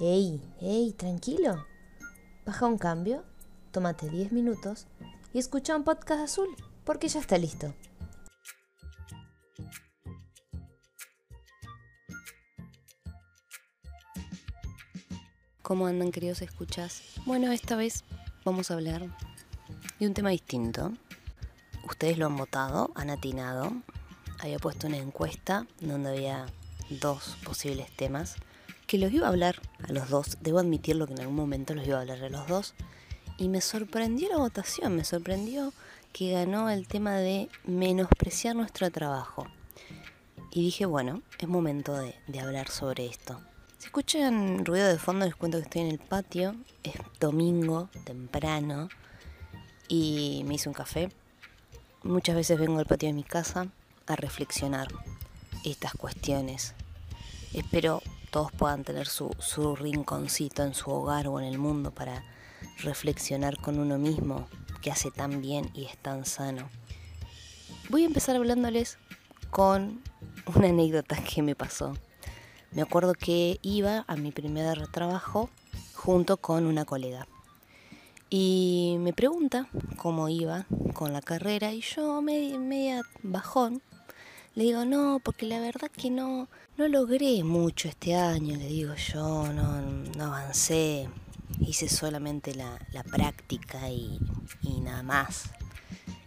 Ey, ey, tranquilo. Baja un cambio, tómate 10 minutos y escucha un podcast azul, porque ya está listo. ¿Cómo andan queridos escuchas? Bueno, esta vez vamos a hablar de un tema distinto. Ustedes lo han votado, han atinado. Había puesto una encuesta donde había dos posibles temas que los iba a hablar a los dos. Debo admitirlo que en algún momento los iba a hablar a los dos. Y me sorprendió la votación, me sorprendió que ganó el tema de menospreciar nuestro trabajo. Y dije, bueno, es momento de, de hablar sobre esto. Si escuchan ruido de fondo, les cuento que estoy en el patio. Es domingo, temprano, y me hice un café. Muchas veces vengo al patio de mi casa a reflexionar estas cuestiones. Espero todos puedan tener su, su rinconcito en su hogar o en el mundo para reflexionar con uno mismo, que hace tan bien y es tan sano. Voy a empezar hablándoles con una anécdota que me pasó. Me acuerdo que iba a mi primer trabajo junto con una colega. Y me pregunta cómo iba con la carrera y yo media, media bajón le digo, no, porque la verdad que no, no logré mucho este año, le digo yo, no, no avancé, hice solamente la, la práctica y, y, nada más.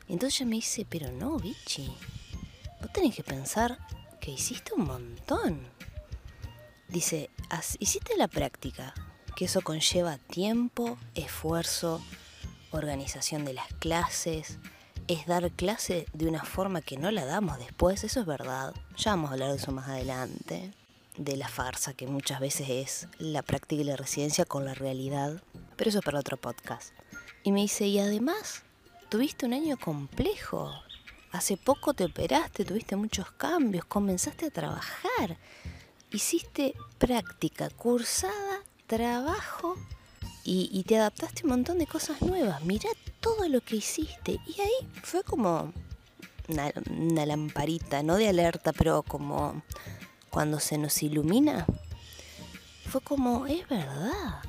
Entonces ella me dice, pero no, bichi, vos tenés que pensar que hiciste un montón. Dice, hiciste la práctica, que eso conlleva tiempo, esfuerzo, organización de las clases, es dar clase de una forma que no la damos después, eso es verdad. Ya vamos a hablar de eso más adelante, de la farsa que muchas veces es la práctica y la residencia con la realidad, pero eso es para otro podcast. Y me dice, y además, tuviste un año complejo. Hace poco te operaste, tuviste muchos cambios, comenzaste a trabajar hiciste práctica, cursada, trabajo y, te adaptaste un montón de cosas nuevas. Mirá todo lo que hiciste. Y ahí fue como una, lamparita, no de alerta, pero como cuando se nos ilumina. Fue como, es verdad,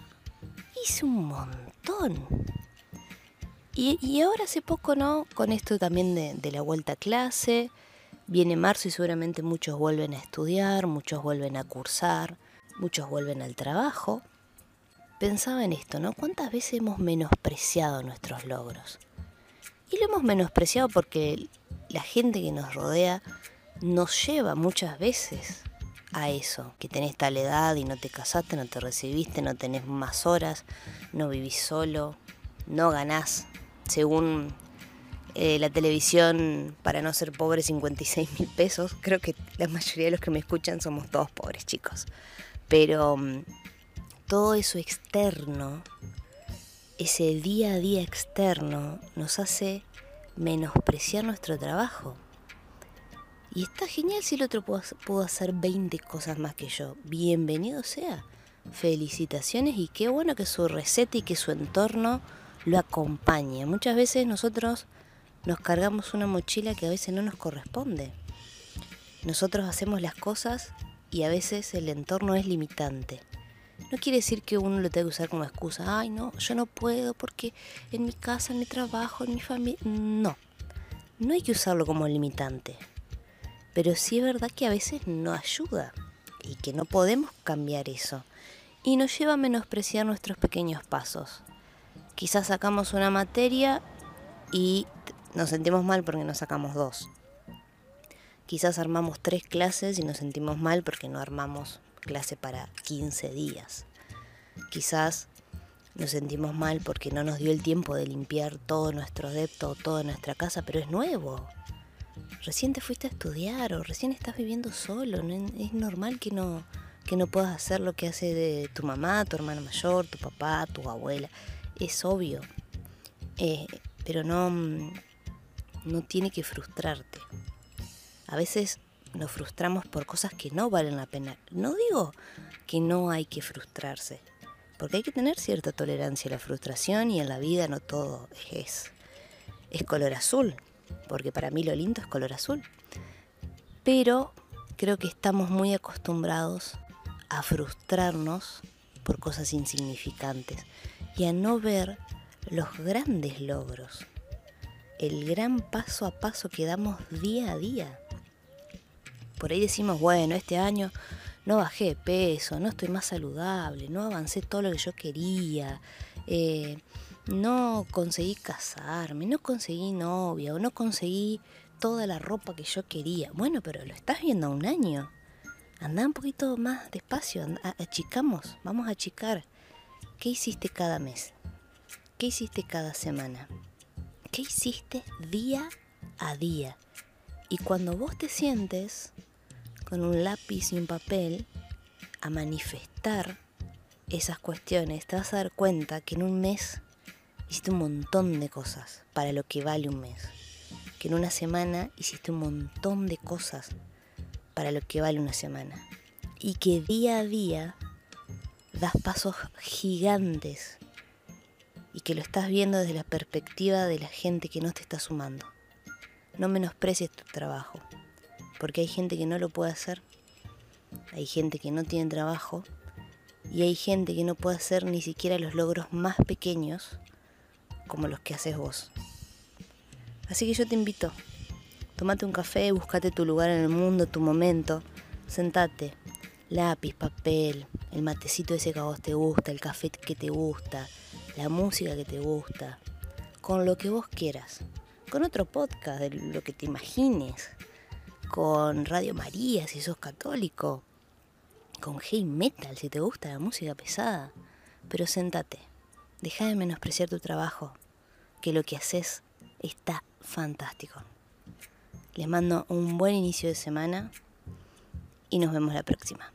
hice un montón. Y, y, ahora hace poco, ¿no? Con esto también de, de la vuelta a clase, Viene marzo y seguramente muchos vuelven a estudiar, muchos vuelven a cursar, muchos vuelven al trabajo. Pensaba en esto, ¿no? ¿Cuántas veces hemos menospreciado nuestros logros? Y lo hemos menospreciado porque la gente que nos rodea nos lleva muchas veces a eso, que tenés tal edad y no te casaste, no te recibiste, no tenés más horas, no vivís solo, no ganás según eh, la televisión para no ser pobre 56 mil pesos. Creo que la mayoría de los que me escuchan somos todos pobres chicos. Pero um, todo eso externo, ese día a día externo, nos hace menospreciar nuestro trabajo. Y está genial si el otro pudo hacer 20 cosas más que yo. Bienvenido sea. Felicitaciones y qué bueno que su receta y que su entorno lo acompañe. Muchas veces nosotros nos cargamos una mochila que a veces no nos corresponde. Nosotros hacemos las cosas y a veces el entorno es limitante. No quiere decir que uno lo tenga que usar como excusa. Ay, no, yo no puedo porque en mi casa, en mi trabajo, en mi familia... No, no hay que usarlo como limitante. Pero sí es verdad que a veces no ayuda y que no podemos cambiar eso. Y nos lleva a menospreciar nuestros pequeños pasos. Quizás sacamos una materia y nos sentimos mal porque no sacamos dos. Quizás armamos tres clases y nos sentimos mal porque no armamos clase para 15 días. Quizás nos sentimos mal porque no nos dio el tiempo de limpiar todo nuestro depto, toda nuestra casa, pero es nuevo. Recién te fuiste a estudiar o recién estás viviendo solo. Es normal que no, que no puedas hacer lo que hace de tu mamá, tu hermana mayor, tu papá, tu abuela. Es obvio. Eh, pero no, no tiene que frustrarte. A veces nos frustramos por cosas que no valen la pena. No digo que no hay que frustrarse, porque hay que tener cierta tolerancia a la frustración y en la vida no todo es, es color azul, porque para mí lo lindo es color azul. Pero creo que estamos muy acostumbrados a frustrarnos por cosas insignificantes y a no ver los grandes logros, el gran paso a paso que damos día a día. Por ahí decimos, bueno, este año no bajé de peso, no estoy más saludable, no avancé todo lo que yo quería, eh, no conseguí casarme, no conseguí novia o no conseguí toda la ropa que yo quería. Bueno, pero lo estás viendo a un año. Anda un poquito más despacio, achicamos, vamos a achicar. ¿Qué hiciste cada mes? ¿Qué hiciste cada semana? ¿Qué hiciste día a día? Y cuando vos te sientes con un lápiz y un papel a manifestar esas cuestiones, te vas a dar cuenta que en un mes hiciste un montón de cosas para lo que vale un mes. Que en una semana hiciste un montón de cosas para lo que vale una semana. Y que día a día das pasos gigantes y que lo estás viendo desde la perspectiva de la gente que no te está sumando. No menosprecies tu trabajo, porque hay gente que no lo puede hacer, hay gente que no tiene trabajo y hay gente que no puede hacer ni siquiera los logros más pequeños como los que haces vos. Así que yo te invito, tomate un café, búscate tu lugar en el mundo, tu momento, sentate, lápiz, papel, el matecito ese que a vos te gusta, el café que te gusta, la música que te gusta, con lo que vos quieras, con otro podcast de lo que te imagines, con Radio María si sos católico, con heavy metal si te gusta la música pesada, pero sentate, deja de menospreciar tu trabajo, que lo que haces está fantástico. Les mando un buen inicio de semana y nos vemos la próxima.